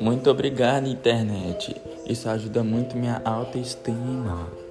Muito obrigado, internet. Isso ajuda muito minha autoestima.